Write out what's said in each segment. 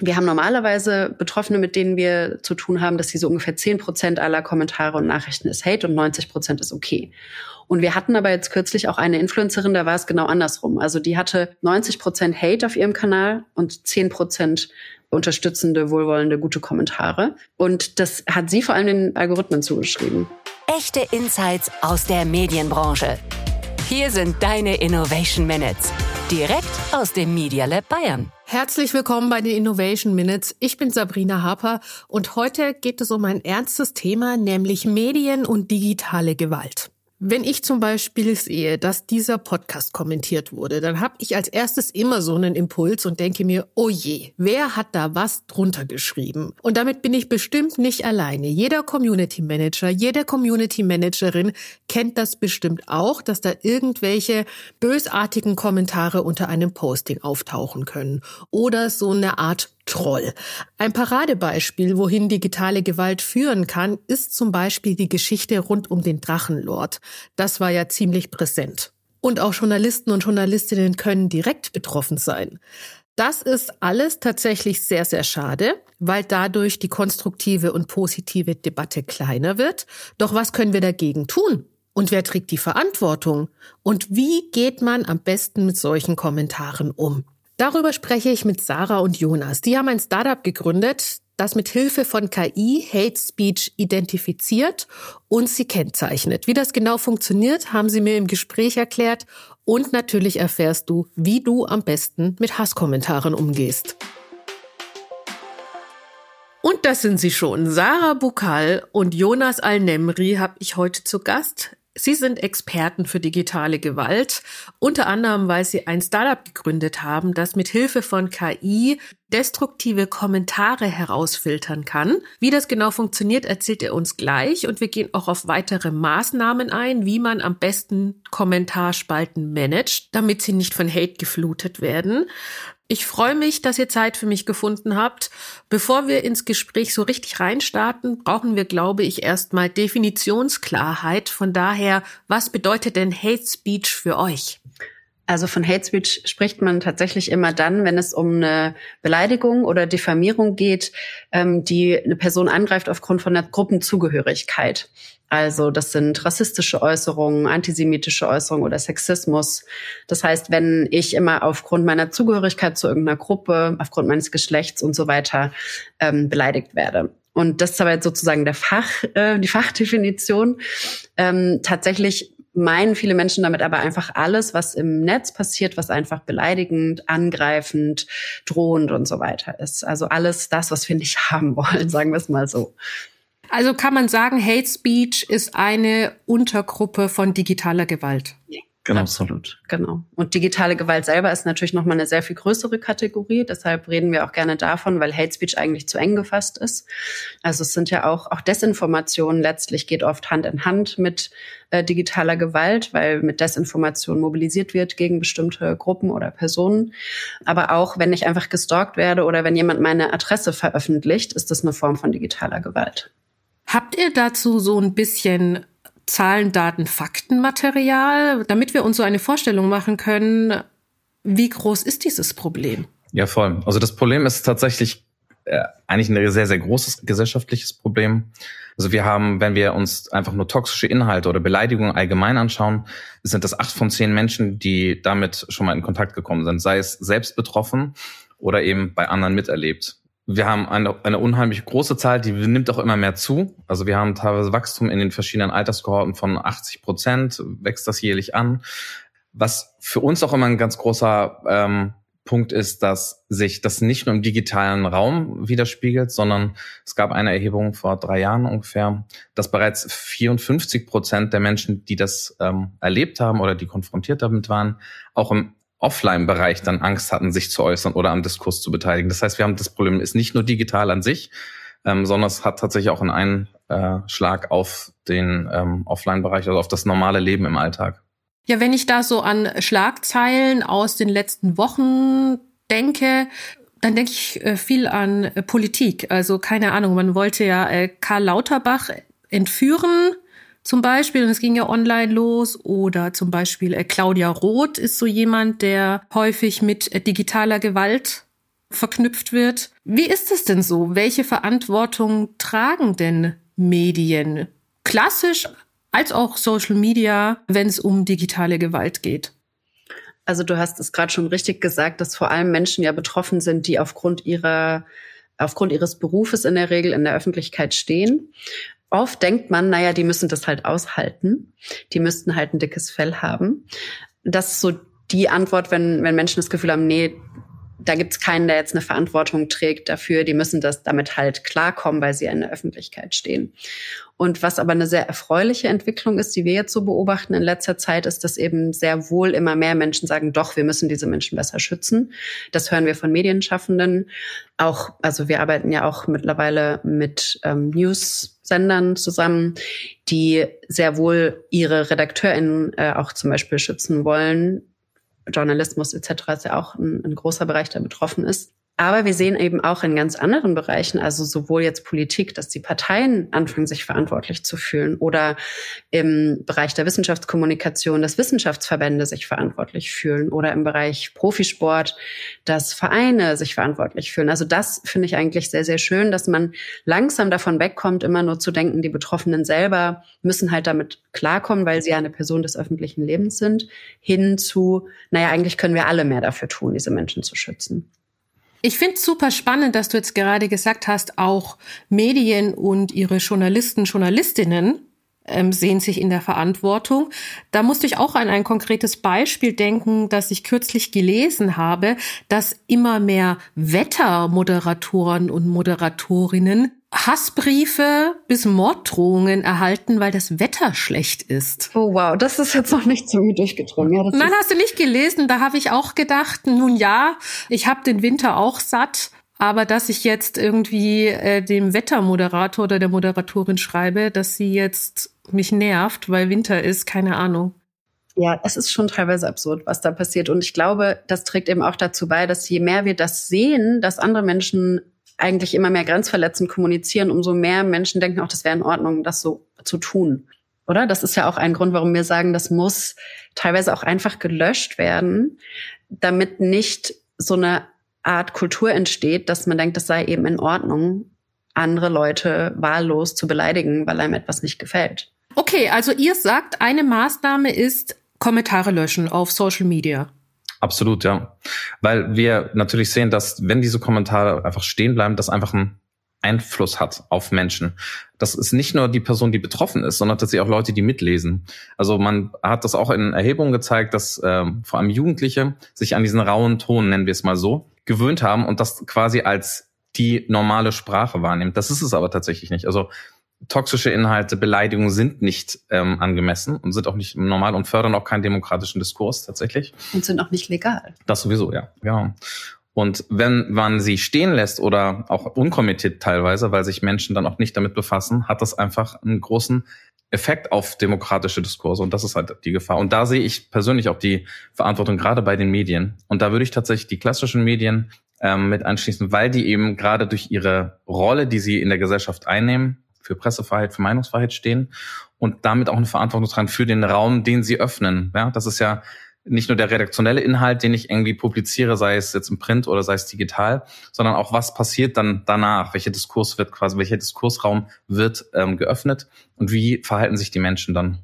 Wir haben normalerweise Betroffene, mit denen wir zu tun haben, dass sie so ungefähr 10 Prozent aller Kommentare und Nachrichten ist Hate und 90 Prozent ist okay. Und wir hatten aber jetzt kürzlich auch eine Influencerin, da war es genau andersrum. Also die hatte 90 Prozent Hate auf ihrem Kanal und 10 Prozent unterstützende, wohlwollende, gute Kommentare. Und das hat sie vor allem den Algorithmen zugeschrieben. Echte Insights aus der Medienbranche. Hier sind deine Innovation Minutes. Direkt aus dem Media Lab Bayern. Herzlich willkommen bei den Innovation Minutes. Ich bin Sabrina Harper und heute geht es um ein ernstes Thema, nämlich Medien und digitale Gewalt. Wenn ich zum Beispiel sehe, dass dieser Podcast kommentiert wurde, dann habe ich als erstes immer so einen Impuls und denke mir, oh je, wer hat da was drunter geschrieben? Und damit bin ich bestimmt nicht alleine. Jeder Community Manager, jede Community Managerin kennt das bestimmt auch, dass da irgendwelche bösartigen Kommentare unter einem Posting auftauchen können oder so eine Art Troll. Ein Paradebeispiel, wohin digitale Gewalt führen kann, ist zum Beispiel die Geschichte rund um den Drachenlord. Das war ja ziemlich präsent. Und auch Journalisten und Journalistinnen können direkt betroffen sein. Das ist alles tatsächlich sehr, sehr schade, weil dadurch die konstruktive und positive Debatte kleiner wird. Doch was können wir dagegen tun? Und wer trägt die Verantwortung? Und wie geht man am besten mit solchen Kommentaren um? Darüber spreche ich mit Sarah und Jonas. Die haben ein Startup gegründet, das mit Hilfe von KI Hate Speech identifiziert und sie kennzeichnet. Wie das genau funktioniert, haben sie mir im Gespräch erklärt und natürlich erfährst du, wie du am besten mit Hasskommentaren umgehst. Und das sind sie schon. Sarah Bukal und Jonas Al-Nemri habe ich heute zu Gast. Sie sind Experten für digitale Gewalt, unter anderem, weil Sie ein Startup gegründet haben, das mit Hilfe von KI destruktive Kommentare herausfiltern kann. Wie das genau funktioniert, erzählt er uns gleich und wir gehen auch auf weitere Maßnahmen ein, wie man am besten Kommentarspalten managt, damit sie nicht von Hate geflutet werden. Ich freue mich, dass ihr Zeit für mich gefunden habt. Bevor wir ins Gespräch so richtig reinstarten, brauchen wir, glaube ich, erstmal Definitionsklarheit. Von daher, was bedeutet denn Hate Speech für euch? Also von Hate Speech spricht man tatsächlich immer dann, wenn es um eine Beleidigung oder Diffamierung geht, ähm, die eine Person angreift aufgrund von einer Gruppenzugehörigkeit. Also das sind rassistische Äußerungen, antisemitische Äußerungen oder Sexismus. Das heißt, wenn ich immer aufgrund meiner Zugehörigkeit zu irgendeiner Gruppe, aufgrund meines Geschlechts und so weiter ähm, beleidigt werde. Und das ist aber jetzt sozusagen der Fach, äh, die Fachdefinition. Ähm, tatsächlich meinen viele Menschen damit aber einfach alles, was im Netz passiert, was einfach beleidigend, angreifend, drohend und so weiter ist. Also alles das, was wir nicht haben wollen, sagen wir es mal so. Also kann man sagen, Hate Speech ist eine Untergruppe von digitaler Gewalt. Ja. Genau. Absolut, genau. Und digitale Gewalt selber ist natürlich nochmal eine sehr viel größere Kategorie. Deshalb reden wir auch gerne davon, weil Hate Speech eigentlich zu eng gefasst ist. Also es sind ja auch, auch Desinformation letztlich geht oft Hand in Hand mit äh, digitaler Gewalt, weil mit Desinformation mobilisiert wird gegen bestimmte Gruppen oder Personen. Aber auch wenn ich einfach gestalkt werde oder wenn jemand meine Adresse veröffentlicht, ist das eine Form von digitaler Gewalt. Habt ihr dazu so ein bisschen Zahlen, Daten, Faktenmaterial, damit wir uns so eine Vorstellung machen können, wie groß ist dieses Problem? Ja, voll. Also das Problem ist tatsächlich äh, eigentlich ein sehr, sehr großes gesellschaftliches Problem. Also wir haben, wenn wir uns einfach nur toxische Inhalte oder Beleidigungen allgemein anschauen, sind das acht von zehn Menschen, die damit schon mal in Kontakt gekommen sind, sei es selbst betroffen oder eben bei anderen miterlebt wir haben eine, eine unheimlich große Zahl, die nimmt auch immer mehr zu. Also wir haben teilweise Wachstum in den verschiedenen Alterskohorten von 80 Prozent, wächst das jährlich an. Was für uns auch immer ein ganz großer ähm, Punkt ist, dass sich das nicht nur im digitalen Raum widerspiegelt, sondern es gab eine Erhebung vor drei Jahren ungefähr, dass bereits 54 Prozent der Menschen, die das ähm, erlebt haben oder die konfrontiert damit waren, auch im Offline-Bereich dann Angst hatten, sich zu äußern oder am Diskurs zu beteiligen. Das heißt, wir haben das Problem ist nicht nur digital an sich, ähm, sondern es hat tatsächlich auch einen Einschlag auf den ähm, Offline-Bereich, also auf das normale Leben im Alltag. Ja, wenn ich da so an Schlagzeilen aus den letzten Wochen denke, dann denke ich äh, viel an äh, Politik. Also keine Ahnung, man wollte ja äh, Karl Lauterbach entführen zum Beispiel, und es ging ja online los, oder zum Beispiel äh, Claudia Roth ist so jemand, der häufig mit äh, digitaler Gewalt verknüpft wird. Wie ist es denn so? Welche Verantwortung tragen denn Medien? Klassisch als auch Social Media, wenn es um digitale Gewalt geht. Also du hast es gerade schon richtig gesagt, dass vor allem Menschen ja betroffen sind, die aufgrund ihrer aufgrund ihres Berufes in der Regel in der Öffentlichkeit stehen. Oft denkt man, naja, die müssen das halt aushalten. Die müssten halt ein dickes Fell haben. Das ist so die Antwort, wenn, wenn Menschen das Gefühl haben, nee, da gibt's keinen, der jetzt eine Verantwortung trägt dafür. Die müssen das damit halt klarkommen, weil sie in der Öffentlichkeit stehen. Und was aber eine sehr erfreuliche Entwicklung ist, die wir jetzt so beobachten in letzter Zeit, ist, dass eben sehr wohl immer mehr Menschen sagen, doch, wir müssen diese Menschen besser schützen. Das hören wir von Medienschaffenden. Auch, also wir arbeiten ja auch mittlerweile mit ähm, News-Sendern zusammen, die sehr wohl ihre RedakteurInnen äh, auch zum Beispiel schützen wollen, Journalismus etc. ist ja auch ein, ein großer Bereich, der betroffen ist. Aber wir sehen eben auch in ganz anderen Bereichen, also sowohl jetzt Politik, dass die Parteien anfangen, sich verantwortlich zu fühlen oder im Bereich der Wissenschaftskommunikation, dass Wissenschaftsverbände sich verantwortlich fühlen oder im Bereich Profisport, dass Vereine sich verantwortlich fühlen. Also das finde ich eigentlich sehr, sehr schön, dass man langsam davon wegkommt, immer nur zu denken, die Betroffenen selber müssen halt damit klarkommen, weil sie ja eine Person des öffentlichen Lebens sind, hin zu, naja, eigentlich können wir alle mehr dafür tun, diese Menschen zu schützen. Ich finde es super spannend, dass du jetzt gerade gesagt hast, auch Medien und ihre Journalisten, Journalistinnen ähm, sehen sich in der Verantwortung. Da musste ich auch an ein konkretes Beispiel denken, das ich kürzlich gelesen habe, dass immer mehr Wettermoderatoren und Moderatorinnen Hassbriefe bis Morddrohungen erhalten, weil das Wetter schlecht ist. Oh wow, das ist jetzt noch nicht zu mir durchgedrungen. Ja, Nein, hast du nicht gelesen. Da habe ich auch gedacht, nun ja, ich habe den Winter auch satt. Aber dass ich jetzt irgendwie äh, dem Wettermoderator oder der Moderatorin schreibe, dass sie jetzt mich nervt, weil Winter ist, keine Ahnung. Ja, es ist schon teilweise absurd, was da passiert. Und ich glaube, das trägt eben auch dazu bei, dass je mehr wir das sehen, dass andere Menschen eigentlich immer mehr grenzverletzend kommunizieren, umso mehr Menschen denken auch, das wäre in Ordnung, das so zu tun. Oder? Das ist ja auch ein Grund, warum wir sagen, das muss teilweise auch einfach gelöscht werden, damit nicht so eine Art Kultur entsteht, dass man denkt, das sei eben in Ordnung, andere Leute wahllos zu beleidigen, weil einem etwas nicht gefällt. Okay, also ihr sagt, eine Maßnahme ist Kommentare löschen auf Social Media. Absolut, ja. Weil wir natürlich sehen, dass wenn diese Kommentare einfach stehen bleiben, das einfach einen Einfluss hat auf Menschen. Das ist nicht nur die Person, die betroffen ist, sondern tatsächlich auch Leute, die mitlesen. Also man hat das auch in Erhebungen gezeigt, dass äh, vor allem Jugendliche sich an diesen rauen Ton, nennen wir es mal so, gewöhnt haben und das quasi als die normale Sprache wahrnehmen. Das ist es aber tatsächlich nicht. Also toxische Inhalte, Beleidigungen sind nicht ähm, angemessen und sind auch nicht normal und fördern auch keinen demokratischen Diskurs tatsächlich. Und sind auch nicht legal. Das sowieso, ja. ja. Und wenn man sie stehen lässt oder auch unkommentiert teilweise, weil sich Menschen dann auch nicht damit befassen, hat das einfach einen großen Effekt auf demokratische Diskurse und das ist halt die Gefahr. Und da sehe ich persönlich auch die Verantwortung gerade bei den Medien. Und da würde ich tatsächlich die klassischen Medien ähm, mit anschließen, weil die eben gerade durch ihre Rolle, die sie in der Gesellschaft einnehmen, für Pressefreiheit, für Meinungsfreiheit stehen und damit auch eine Verantwortung tragen für den Raum, den sie öffnen. Ja, das ist ja nicht nur der redaktionelle Inhalt, den ich irgendwie publiziere, sei es jetzt im Print oder sei es digital, sondern auch was passiert dann danach, welcher Diskurs wird quasi, welcher Diskursraum wird ähm, geöffnet und wie verhalten sich die Menschen dann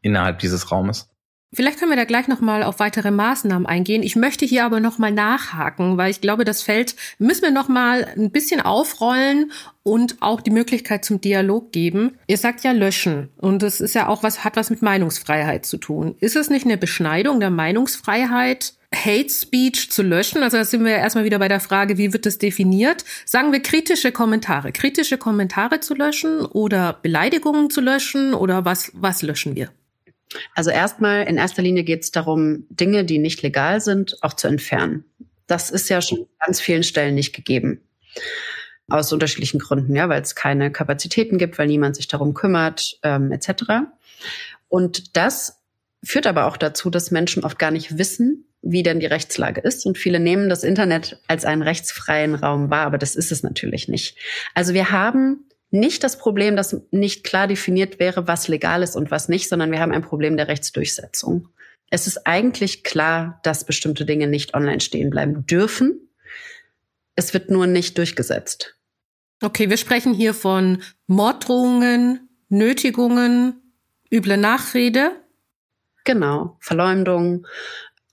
innerhalb dieses Raumes. Vielleicht können wir da gleich nochmal auf weitere Maßnahmen eingehen. Ich möchte hier aber nochmal nachhaken, weil ich glaube, das Feld müssen wir nochmal ein bisschen aufrollen und auch die Möglichkeit zum Dialog geben. Ihr sagt ja löschen und das ist ja auch was, hat was mit Meinungsfreiheit zu tun. Ist es nicht eine Beschneidung der Meinungsfreiheit? Hate Speech zu löschen. Also da sind wir erstmal wieder bei der Frage, wie wird das definiert? Sagen wir kritische Kommentare. Kritische Kommentare zu löschen oder Beleidigungen zu löschen oder was, was löschen wir? Also erstmal, in erster Linie geht es darum, Dinge, die nicht legal sind, auch zu entfernen. Das ist ja schon an ganz vielen Stellen nicht gegeben. Aus unterschiedlichen Gründen, ja, weil es keine Kapazitäten gibt, weil niemand sich darum kümmert, ähm, etc. Und das führt aber auch dazu, dass Menschen oft gar nicht wissen, wie denn die Rechtslage ist. Und viele nehmen das Internet als einen rechtsfreien Raum wahr, aber das ist es natürlich nicht. Also wir haben nicht das Problem, dass nicht klar definiert wäre, was legal ist und was nicht, sondern wir haben ein Problem der Rechtsdurchsetzung. Es ist eigentlich klar, dass bestimmte Dinge nicht online stehen bleiben dürfen. Es wird nur nicht durchgesetzt. Okay, wir sprechen hier von Morddrohungen, Nötigungen, üble Nachrede. Genau, Verleumdung,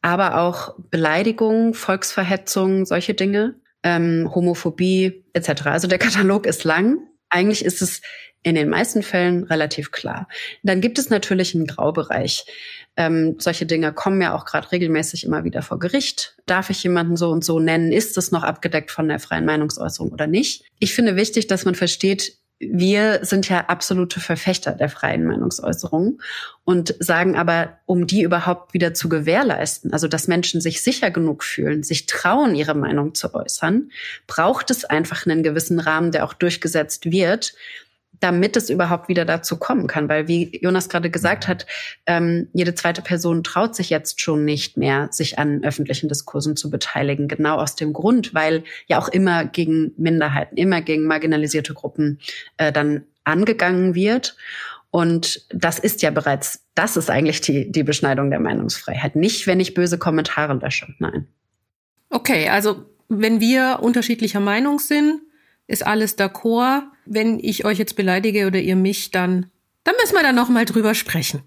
aber auch Beleidigung, Volksverhetzung, solche Dinge, ähm, Homophobie etc. Also der Katalog ist lang. Eigentlich ist es in den meisten Fällen relativ klar. Dann gibt es natürlich einen Graubereich. Ähm, solche Dinge kommen ja auch gerade regelmäßig immer wieder vor Gericht. Darf ich jemanden so und so nennen? Ist es noch abgedeckt von der freien Meinungsäußerung oder nicht? Ich finde wichtig, dass man versteht, wir sind ja absolute Verfechter der freien Meinungsäußerung und sagen aber, um die überhaupt wieder zu gewährleisten, also dass Menschen sich sicher genug fühlen, sich trauen, ihre Meinung zu äußern, braucht es einfach einen gewissen Rahmen, der auch durchgesetzt wird, damit es überhaupt wieder dazu kommen kann. Weil wie Jonas gerade gesagt hat, ähm, jede zweite Person traut sich jetzt schon nicht mehr, sich an öffentlichen Diskursen zu beteiligen. Genau aus dem Grund, weil ja auch immer gegen Minderheiten, immer gegen marginalisierte Gruppen äh, dann angegangen wird. Und das ist ja bereits, das ist eigentlich die, die Beschneidung der Meinungsfreiheit. Nicht, wenn ich böse Kommentare lösche. Nein. Okay, also wenn wir unterschiedlicher Meinung sind, ist alles d'accord. Wenn ich euch jetzt beleidige oder ihr mich, dann, dann müssen wir da noch mal drüber sprechen.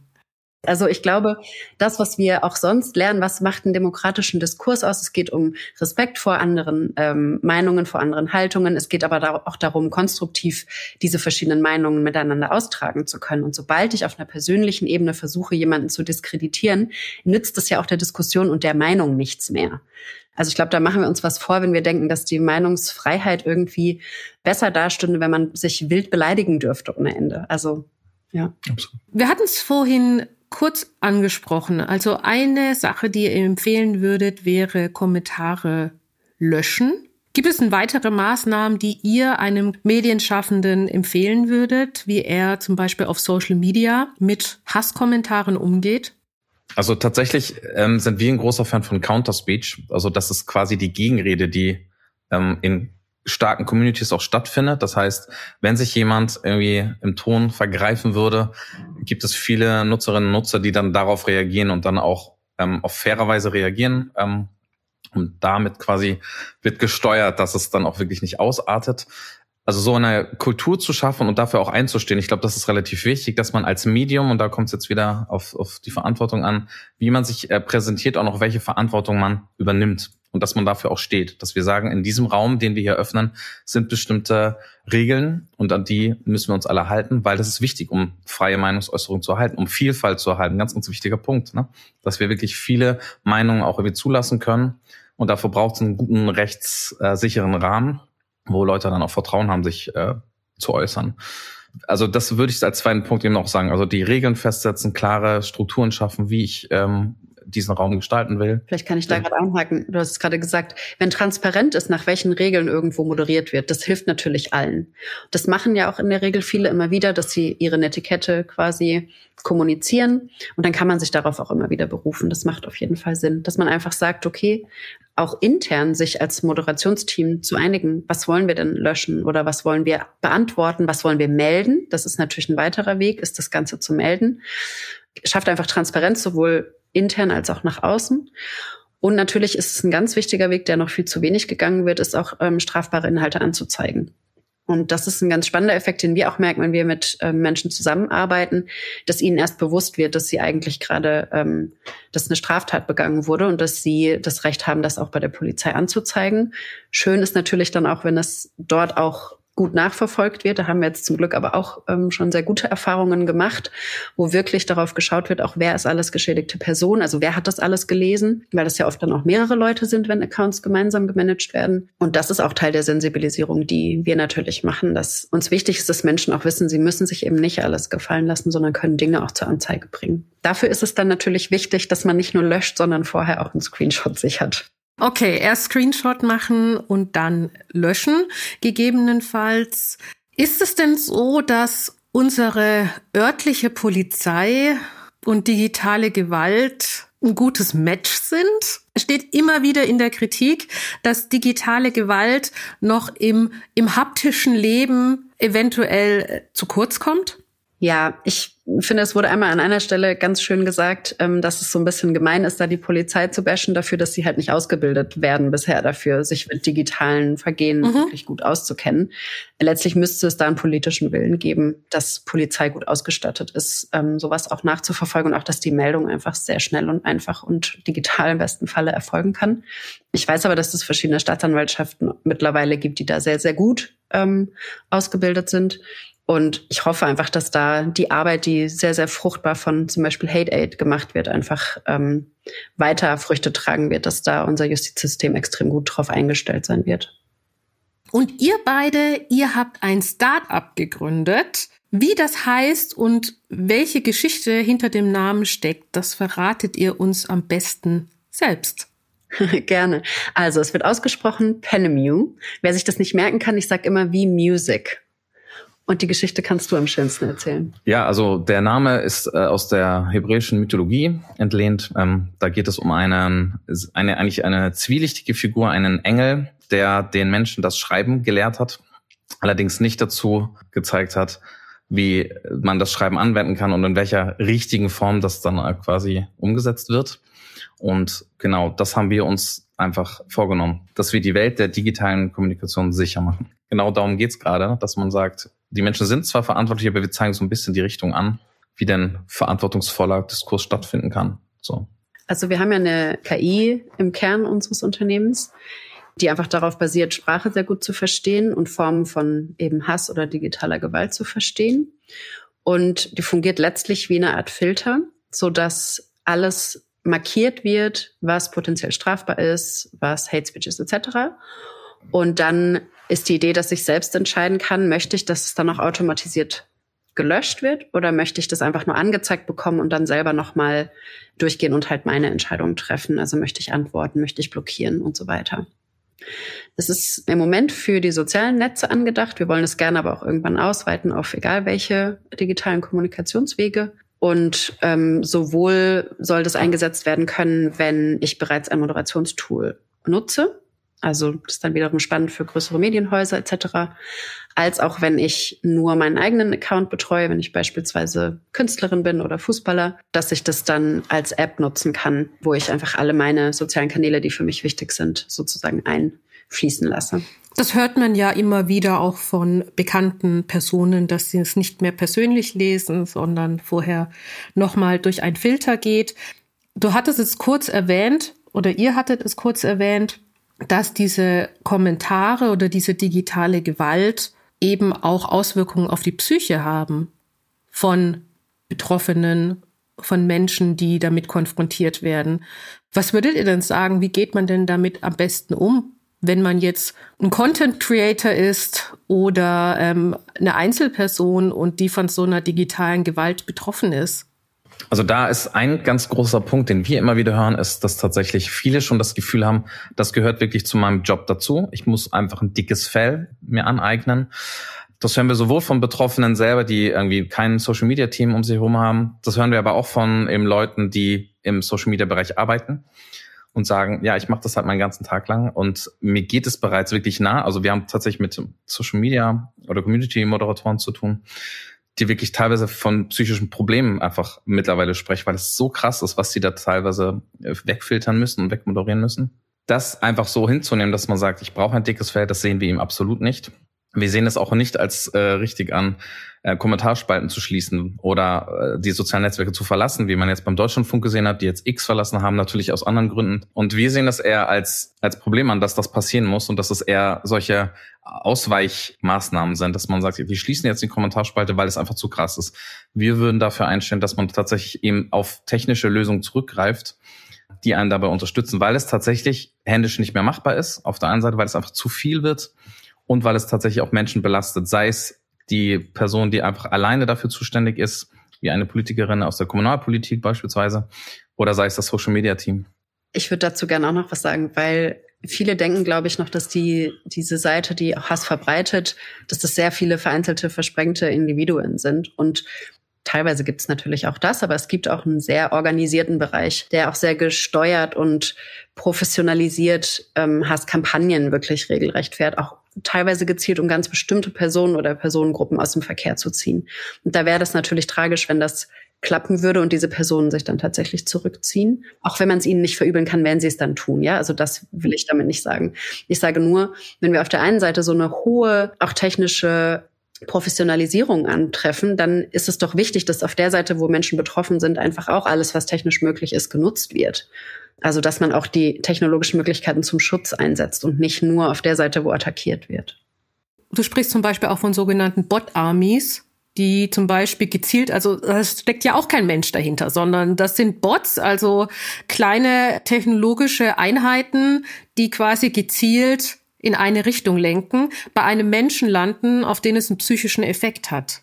Also ich glaube, das, was wir auch sonst lernen, was macht einen demokratischen Diskurs aus? Es geht um Respekt vor anderen ähm, Meinungen, vor anderen Haltungen. Es geht aber da auch darum, konstruktiv diese verschiedenen Meinungen miteinander austragen zu können. Und sobald ich auf einer persönlichen Ebene versuche, jemanden zu diskreditieren, nützt es ja auch der Diskussion und der Meinung nichts mehr. Also ich glaube, da machen wir uns was vor, wenn wir denken, dass die Meinungsfreiheit irgendwie besser dastünde, wenn man sich wild beleidigen dürfte ohne Ende. Also ja. Wir hatten es vorhin kurz angesprochen. Also eine Sache, die ihr empfehlen würdet, wäre Kommentare löschen. Gibt es denn weitere Maßnahmen, die ihr einem Medienschaffenden empfehlen würdet, wie er zum Beispiel auf Social Media mit Hasskommentaren umgeht? Also tatsächlich ähm, sind wir ein großer Fan von Counter Speech. Also das ist quasi die Gegenrede, die ähm, in starken Communities auch stattfindet. Das heißt, wenn sich jemand irgendwie im Ton vergreifen würde, gibt es viele Nutzerinnen und Nutzer, die dann darauf reagieren und dann auch ähm, auf faire Weise reagieren. Ähm, und damit quasi wird gesteuert, dass es dann auch wirklich nicht ausartet. Also so eine Kultur zu schaffen und dafür auch einzustehen, ich glaube, das ist relativ wichtig, dass man als Medium, und da kommt es jetzt wieder auf, auf die Verantwortung an, wie man sich äh, präsentiert, auch noch welche Verantwortung man übernimmt und dass man dafür auch steht. Dass wir sagen, in diesem Raum, den wir hier öffnen, sind bestimmte Regeln und an die müssen wir uns alle halten, weil das ist wichtig, um freie Meinungsäußerung zu erhalten, um Vielfalt zu erhalten. Ganz, ganz wichtiger Punkt, ne? dass wir wirklich viele Meinungen auch irgendwie zulassen können. Und dafür braucht es einen guten rechtssicheren Rahmen wo Leute dann auch Vertrauen haben, sich äh, zu äußern. Also das würde ich als zweiten Punkt eben noch sagen. Also die Regeln festsetzen, klare Strukturen schaffen, wie ich ähm, diesen Raum gestalten will. Vielleicht kann ich da gerade anhaken. Du hast es gerade gesagt, wenn transparent ist, nach welchen Regeln irgendwo moderiert wird, das hilft natürlich allen. Das machen ja auch in der Regel viele immer wieder, dass sie ihre Netiquette quasi kommunizieren und dann kann man sich darauf auch immer wieder berufen. Das macht auf jeden Fall Sinn, dass man einfach sagt, okay, auch intern sich als Moderationsteam zu einigen, was wollen wir denn löschen oder was wollen wir beantworten, was wollen wir melden. Das ist natürlich ein weiterer Weg, ist das Ganze zu melden. Schafft einfach Transparenz sowohl intern als auch nach außen. Und natürlich ist es ein ganz wichtiger Weg, der noch viel zu wenig gegangen wird, ist auch ähm, strafbare Inhalte anzuzeigen. Und das ist ein ganz spannender Effekt, den wir auch merken, wenn wir mit ähm, Menschen zusammenarbeiten, dass ihnen erst bewusst wird, dass sie eigentlich gerade, ähm, dass eine Straftat begangen wurde und dass sie das Recht haben, das auch bei der Polizei anzuzeigen. Schön ist natürlich dann auch, wenn es dort auch gut nachverfolgt wird. Da haben wir jetzt zum Glück aber auch ähm, schon sehr gute Erfahrungen gemacht, wo wirklich darauf geschaut wird, auch wer ist alles geschädigte Person, also wer hat das alles gelesen, weil das ja oft dann auch mehrere Leute sind, wenn Accounts gemeinsam gemanagt werden. Und das ist auch Teil der Sensibilisierung, die wir natürlich machen, dass uns wichtig ist, dass Menschen auch wissen, sie müssen sich eben nicht alles gefallen lassen, sondern können Dinge auch zur Anzeige bringen. Dafür ist es dann natürlich wichtig, dass man nicht nur löscht, sondern vorher auch einen Screenshot sichert. Okay, erst Screenshot machen und dann löschen, gegebenenfalls. Ist es denn so, dass unsere örtliche Polizei und digitale Gewalt ein gutes Match sind? Steht immer wieder in der Kritik, dass digitale Gewalt noch im, im haptischen Leben eventuell zu kurz kommt. Ja, ich finde, es wurde einmal an einer Stelle ganz schön gesagt, ähm, dass es so ein bisschen gemein ist, da die Polizei zu bashen dafür, dass sie halt nicht ausgebildet werden bisher dafür, sich mit digitalen Vergehen mhm. wirklich gut auszukennen. Letztlich müsste es da einen politischen Willen geben, dass Polizei gut ausgestattet ist, ähm, sowas auch nachzuverfolgen und auch, dass die Meldung einfach sehr schnell und einfach und digital im besten Falle erfolgen kann. Ich weiß aber, dass es verschiedene Staatsanwaltschaften mittlerweile gibt, die da sehr, sehr gut ähm, ausgebildet sind. Und ich hoffe einfach, dass da die Arbeit, die sehr, sehr fruchtbar von zum Beispiel Hate Aid gemacht wird, einfach ähm, weiter Früchte tragen wird, dass da unser Justizsystem extrem gut drauf eingestellt sein wird. Und ihr beide, ihr habt ein Start-up gegründet. Wie das heißt und welche Geschichte hinter dem Namen steckt, das verratet ihr uns am besten selbst. Gerne. Also es wird ausgesprochen Penemew. Wer sich das nicht merken kann, ich sage immer wie Music. Und die Geschichte kannst du am schönsten erzählen. Ja, also der Name ist äh, aus der hebräischen Mythologie entlehnt. Ähm, da geht es um einen, eine, eigentlich eine zwielichtige Figur, einen Engel, der den Menschen das Schreiben gelehrt hat, allerdings nicht dazu gezeigt hat, wie man das Schreiben anwenden kann und in welcher richtigen Form das dann quasi umgesetzt wird. Und genau das haben wir uns einfach vorgenommen, dass wir die Welt der digitalen Kommunikation sicher machen. Genau darum geht's gerade, dass man sagt, die Menschen sind zwar verantwortlich, aber wir zeigen so ein bisschen die Richtung an, wie denn verantwortungsvoller Diskurs stattfinden kann. So. Also wir haben ja eine KI im Kern unseres Unternehmens, die einfach darauf basiert, Sprache sehr gut zu verstehen und Formen von eben Hass oder digitaler Gewalt zu verstehen. Und die fungiert letztlich wie eine Art Filter, so dass alles markiert wird, was potenziell strafbar ist, was Hate Speech ist etc. Und dann ist die Idee, dass ich selbst entscheiden kann, möchte ich, dass es dann auch automatisiert gelöscht wird oder möchte ich das einfach nur angezeigt bekommen und dann selber nochmal durchgehen und halt meine Entscheidung treffen. Also möchte ich antworten, möchte ich blockieren und so weiter. Das ist im Moment für die sozialen Netze angedacht. Wir wollen es gerne aber auch irgendwann ausweiten auf egal welche digitalen Kommunikationswege. Und ähm, sowohl soll das eingesetzt werden können, wenn ich bereits ein Moderationstool nutze, also das ist dann wiederum spannend für größere Medienhäuser etc. Als auch wenn ich nur meinen eigenen Account betreue, wenn ich beispielsweise Künstlerin bin oder Fußballer, dass ich das dann als App nutzen kann, wo ich einfach alle meine sozialen Kanäle, die für mich wichtig sind, sozusagen einfließen lasse. Das hört man ja immer wieder auch von bekannten Personen, dass sie es nicht mehr persönlich lesen, sondern vorher nochmal durch einen Filter geht. Du hattest es kurz erwähnt oder ihr hattet es kurz erwähnt, dass diese Kommentare oder diese digitale Gewalt eben auch Auswirkungen auf die Psyche haben von Betroffenen, von Menschen, die damit konfrontiert werden. Was würdet ihr denn sagen, wie geht man denn damit am besten um, wenn man jetzt ein Content Creator ist oder ähm, eine Einzelperson und die von so einer digitalen Gewalt betroffen ist? Also da ist ein ganz großer Punkt, den wir immer wieder hören, ist, dass tatsächlich viele schon das Gefühl haben, das gehört wirklich zu meinem Job dazu. Ich muss einfach ein dickes Fell mir aneignen. Das hören wir sowohl von Betroffenen selber, die irgendwie kein Social Media Team um sich herum haben. Das hören wir aber auch von eben Leuten, die im Social Media Bereich arbeiten und sagen, ja, ich mache das halt meinen ganzen Tag lang und mir geht es bereits wirklich nah. Also wir haben tatsächlich mit Social Media oder Community Moderatoren zu tun, die wirklich teilweise von psychischen Problemen einfach mittlerweile sprechen, weil es so krass ist, was sie da teilweise äh, wegfiltern müssen und wegmoderieren müssen. Das einfach so hinzunehmen, dass man sagt, ich brauche ein dickes Feld, das sehen wir ihm absolut nicht. Wir sehen es auch nicht als äh, richtig an, äh, Kommentarspalten zu schließen oder äh, die sozialen Netzwerke zu verlassen, wie man jetzt beim Deutschlandfunk gesehen hat, die jetzt X verlassen haben, natürlich aus anderen Gründen. Und wir sehen das eher als, als Problem an, dass das passieren muss und dass es eher solche Ausweichmaßnahmen sind, dass man sagt, wir schließen jetzt die Kommentarspalte, weil es einfach zu krass ist. Wir würden dafür einstellen, dass man tatsächlich eben auf technische Lösungen zurückgreift, die einen dabei unterstützen, weil es tatsächlich händisch nicht mehr machbar ist. Auf der einen Seite, weil es einfach zu viel wird und weil es tatsächlich auch Menschen belastet, sei es die Person, die einfach alleine dafür zuständig ist, wie eine Politikerin aus der Kommunalpolitik beispielsweise, oder sei es das Social Media Team. Ich würde dazu gerne auch noch was sagen, weil viele denken, glaube ich, noch, dass die, diese Seite, die Hass verbreitet, dass das sehr viele vereinzelte, versprengte Individuen sind. Und teilweise gibt es natürlich auch das, aber es gibt auch einen sehr organisierten Bereich, der auch sehr gesteuert und professionalisiert ähm, Hasskampagnen wirklich regelrecht fährt, auch teilweise gezielt, um ganz bestimmte Personen oder Personengruppen aus dem Verkehr zu ziehen. Und da wäre das natürlich tragisch, wenn das klappen würde und diese Personen sich dann tatsächlich zurückziehen. Auch wenn man es ihnen nicht verübeln kann, werden sie es dann tun. Ja, also das will ich damit nicht sagen. Ich sage nur, wenn wir auf der einen Seite so eine hohe, auch technische Professionalisierung antreffen, dann ist es doch wichtig, dass auf der Seite, wo Menschen betroffen sind, einfach auch alles, was technisch möglich ist, genutzt wird. Also dass man auch die technologischen Möglichkeiten zum Schutz einsetzt und nicht nur auf der Seite, wo attackiert wird. Du sprichst zum Beispiel auch von sogenannten Bot-Armies die zum Beispiel gezielt, also das steckt ja auch kein Mensch dahinter, sondern das sind Bots, also kleine technologische Einheiten, die quasi gezielt in eine Richtung lenken, bei einem Menschen landen, auf den es einen psychischen Effekt hat.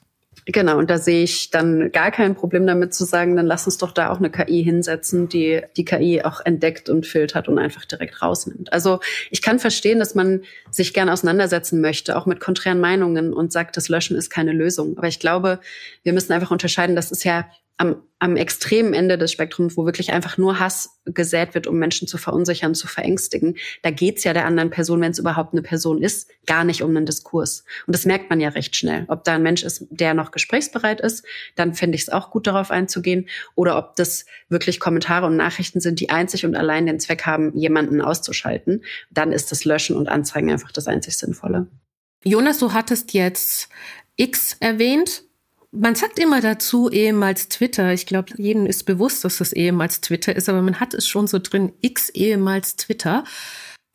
Genau, und da sehe ich dann gar kein Problem damit zu sagen, dann lass uns doch da auch eine KI hinsetzen, die die KI auch entdeckt und filtert und einfach direkt rausnimmt. Also ich kann verstehen, dass man sich gerne auseinandersetzen möchte, auch mit konträren Meinungen und sagt, das Löschen ist keine Lösung. Aber ich glaube, wir müssen einfach unterscheiden, das ist ja am, am extremen Ende des Spektrums, wo wirklich einfach nur Hass gesät wird, um Menschen zu verunsichern, zu verängstigen, da geht's ja der anderen Person, wenn es überhaupt eine Person ist, gar nicht um einen Diskurs. Und das merkt man ja recht schnell. Ob da ein Mensch ist, der noch gesprächsbereit ist, dann finde ich es auch gut, darauf einzugehen. Oder ob das wirklich Kommentare und Nachrichten sind, die einzig und allein den Zweck haben, jemanden auszuschalten, dann ist das Löschen und Anzeigen einfach das einzig Sinnvolle. Jonas, du hattest jetzt X erwähnt. Man sagt immer dazu ehemals Twitter. Ich glaube, jedem ist bewusst, dass das ehemals Twitter ist, aber man hat es schon so drin, X ehemals Twitter.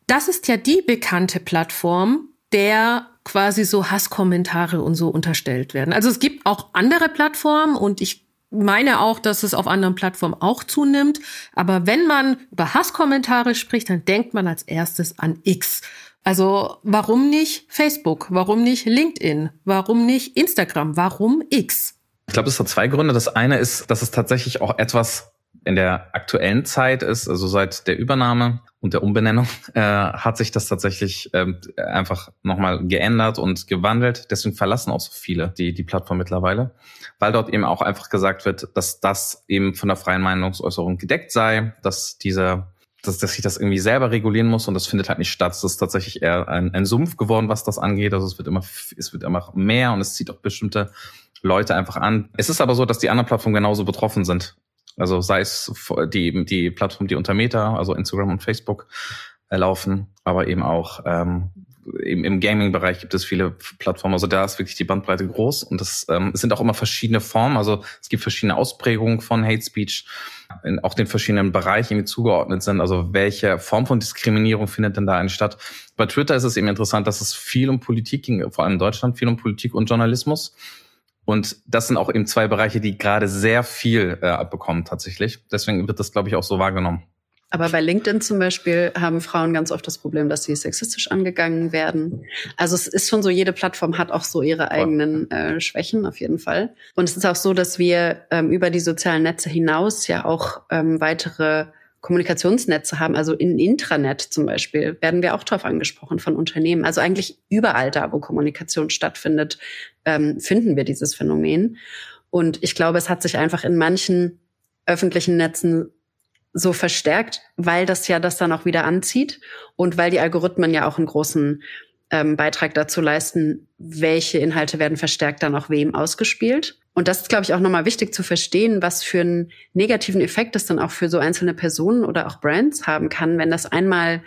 Das ist ja die bekannte Plattform, der quasi so Hasskommentare und so unterstellt werden. Also es gibt auch andere Plattformen und ich meine auch, dass es auf anderen Plattformen auch zunimmt. Aber wenn man über Hasskommentare spricht, dann denkt man als erstes an X. Also warum nicht Facebook? Warum nicht LinkedIn? Warum nicht Instagram? Warum X? Ich glaube, es hat zwei Gründe. Das eine ist, dass es tatsächlich auch etwas in der aktuellen Zeit ist, also seit der Übernahme und der Umbenennung, äh, hat sich das tatsächlich ähm, einfach nochmal geändert und gewandelt. Deswegen verlassen auch so viele die, die Plattform mittlerweile, weil dort eben auch einfach gesagt wird, dass das eben von der freien Meinungsäußerung gedeckt sei, dass dieser dass, dass ich das irgendwie selber regulieren muss und das findet halt nicht statt. Es ist tatsächlich eher ein, ein Sumpf geworden, was das angeht. Also es wird immer, es wird immer mehr und es zieht auch bestimmte Leute einfach an. Es ist aber so, dass die anderen Plattformen genauso betroffen sind. Also sei es die, die Plattform, die unter Meta, also Instagram und Facebook äh, laufen, aber eben auch ähm, im, im Gaming-Bereich gibt es viele Plattformen. Also da ist wirklich die Bandbreite groß und das, ähm, es sind auch immer verschiedene Formen. Also es gibt verschiedene Ausprägungen von Hate Speech, in auch den verschiedenen Bereichen, die zugeordnet sind. Also welche Form von Diskriminierung findet denn da eine statt? Bei Twitter ist es eben interessant, dass es viel um Politik ging, vor allem in Deutschland, viel um Politik und Journalismus. Und das sind auch eben zwei Bereiche, die gerade sehr viel äh, abbekommen tatsächlich. Deswegen wird das, glaube ich, auch so wahrgenommen. Aber bei LinkedIn zum Beispiel haben Frauen ganz oft das Problem, dass sie sexistisch angegangen werden. Also es ist schon so, jede Plattform hat auch so ihre eigenen äh, Schwächen auf jeden Fall. Und es ist auch so, dass wir ähm, über die sozialen Netze hinaus ja auch ähm, weitere Kommunikationsnetze haben, also in Intranet zum Beispiel, werden wir auch darauf angesprochen von Unternehmen. Also eigentlich überall da, wo Kommunikation stattfindet, ähm, finden wir dieses Phänomen. Und ich glaube, es hat sich einfach in manchen öffentlichen Netzen so verstärkt, weil das ja das dann auch wieder anzieht und weil die Algorithmen ja auch einen großen ähm, Beitrag dazu leisten, welche Inhalte werden verstärkt dann auch wem ausgespielt. Und das ist, glaube ich, auch nochmal wichtig zu verstehen, was für einen negativen Effekt das dann auch für so einzelne Personen oder auch Brands haben kann, wenn das einmal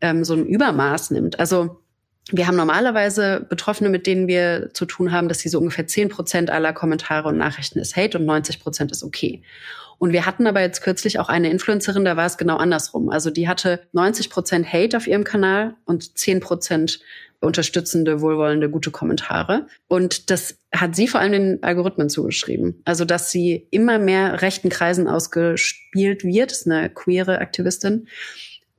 ähm, so ein Übermaß nimmt. Also wir haben normalerweise Betroffene, mit denen wir zu tun haben, dass sie so ungefähr zehn Prozent aller Kommentare und Nachrichten ist Hate und 90 Prozent ist okay. Und wir hatten aber jetzt kürzlich auch eine Influencerin, da war es genau andersrum. Also die hatte 90 Prozent Hate auf ihrem Kanal und 10 Prozent unterstützende, wohlwollende, gute Kommentare. Und das hat sie vor allem den Algorithmen zugeschrieben. Also, dass sie immer mehr rechten Kreisen ausgespielt wird, ist eine queere Aktivistin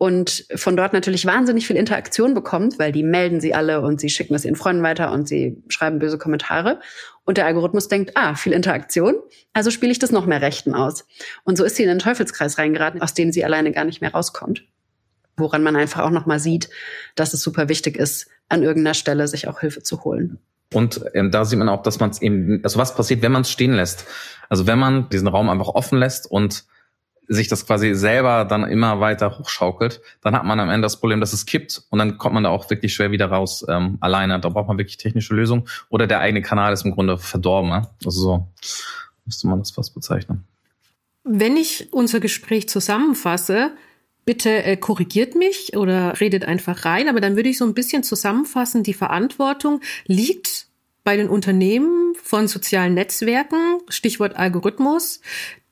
und von dort natürlich wahnsinnig viel Interaktion bekommt, weil die melden sie alle und sie schicken es ihren Freunden weiter und sie schreiben böse Kommentare. Und der Algorithmus denkt, ah, viel Interaktion, also spiele ich das noch mehr Rechten aus. Und so ist sie in den Teufelskreis reingeraten, aus dem sie alleine gar nicht mehr rauskommt. Woran man einfach auch nochmal sieht, dass es super wichtig ist, an irgendeiner Stelle sich auch Hilfe zu holen. Und ähm, da sieht man auch, dass man es eben, also was passiert, wenn man es stehen lässt. Also wenn man diesen Raum einfach offen lässt und sich das quasi selber dann immer weiter hochschaukelt, dann hat man am Ende das Problem, dass es kippt und dann kommt man da auch wirklich schwer wieder raus ähm, alleine. Da braucht man wirklich technische Lösungen oder der eigene Kanal ist im Grunde verdorben. Ne? Also so müsste man das fast bezeichnen. Wenn ich unser Gespräch zusammenfasse, bitte äh, korrigiert mich oder redet einfach rein, aber dann würde ich so ein bisschen zusammenfassen, die Verantwortung liegt bei den Unternehmen von sozialen Netzwerken, Stichwort Algorithmus.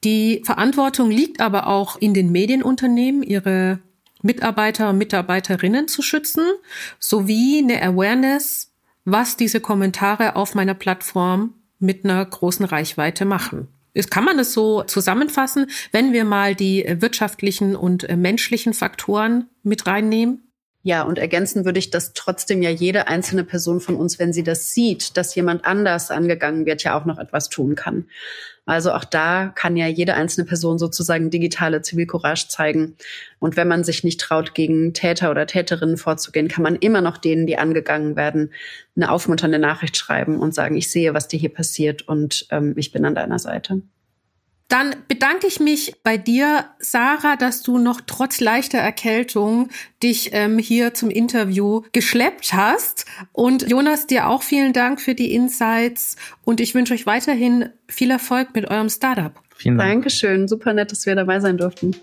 Die Verantwortung liegt aber auch in den Medienunternehmen, ihre Mitarbeiter und Mitarbeiterinnen zu schützen, sowie eine Awareness, was diese Kommentare auf meiner Plattform mit einer großen Reichweite machen. Kann man es so zusammenfassen, wenn wir mal die wirtschaftlichen und menschlichen Faktoren mit reinnehmen? Ja, und ergänzen würde ich, dass trotzdem ja jede einzelne Person von uns, wenn sie das sieht, dass jemand anders angegangen wird, ja auch noch etwas tun kann. Also auch da kann ja jede einzelne Person sozusagen digitale Zivilcourage zeigen. Und wenn man sich nicht traut, gegen Täter oder Täterinnen vorzugehen, kann man immer noch denen, die angegangen werden, eine aufmunternde Nachricht schreiben und sagen, ich sehe, was dir hier passiert und ähm, ich bin an deiner Seite. Dann bedanke ich mich bei dir, Sarah, dass du noch trotz leichter Erkältung dich ähm, hier zum Interview geschleppt hast. Und Jonas, dir auch vielen Dank für die Insights. Und ich wünsche euch weiterhin viel Erfolg mit eurem Startup. Vielen Dank. Dankeschön. Super nett, dass wir dabei sein durften.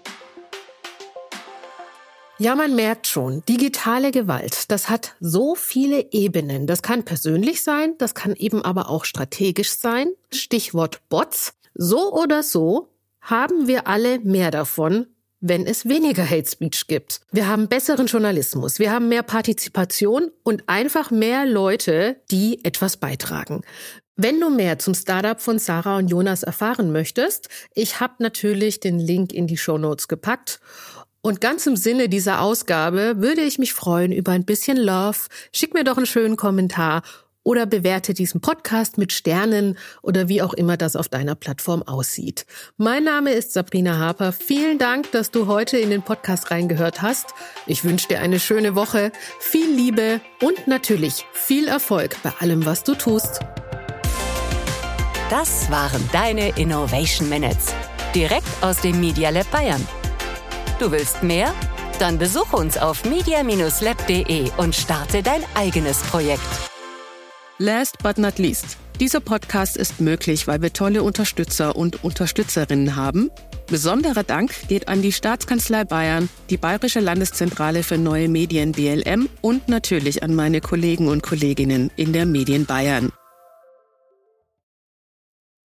Ja, man merkt schon, digitale Gewalt, das hat so viele Ebenen. Das kann persönlich sein, das kann eben aber auch strategisch sein. Stichwort Bots. So oder so haben wir alle mehr davon, wenn es weniger Hate Speech gibt. Wir haben besseren Journalismus, wir haben mehr Partizipation und einfach mehr Leute, die etwas beitragen. Wenn du mehr zum Startup von Sarah und Jonas erfahren möchtest, ich habe natürlich den Link in die Show Notes gepackt. Und ganz im Sinne dieser Ausgabe würde ich mich freuen über ein bisschen Love. Schick mir doch einen schönen Kommentar oder bewerte diesen Podcast mit Sternen oder wie auch immer das auf deiner Plattform aussieht. Mein Name ist Sabrina Harper. Vielen Dank, dass du heute in den Podcast reingehört hast. Ich wünsche dir eine schöne Woche, viel Liebe und natürlich viel Erfolg bei allem, was du tust. Das waren deine Innovation Minutes. Direkt aus dem Media Lab Bayern. Du willst mehr? Dann besuche uns auf media-lab.de und starte dein eigenes Projekt. Last but not least. Dieser Podcast ist möglich, weil wir tolle Unterstützer und Unterstützerinnen haben. Besonderer Dank geht an die Staatskanzlei Bayern, die Bayerische Landeszentrale für neue Medien BLM und natürlich an meine Kollegen und Kolleginnen in der Medien Bayern.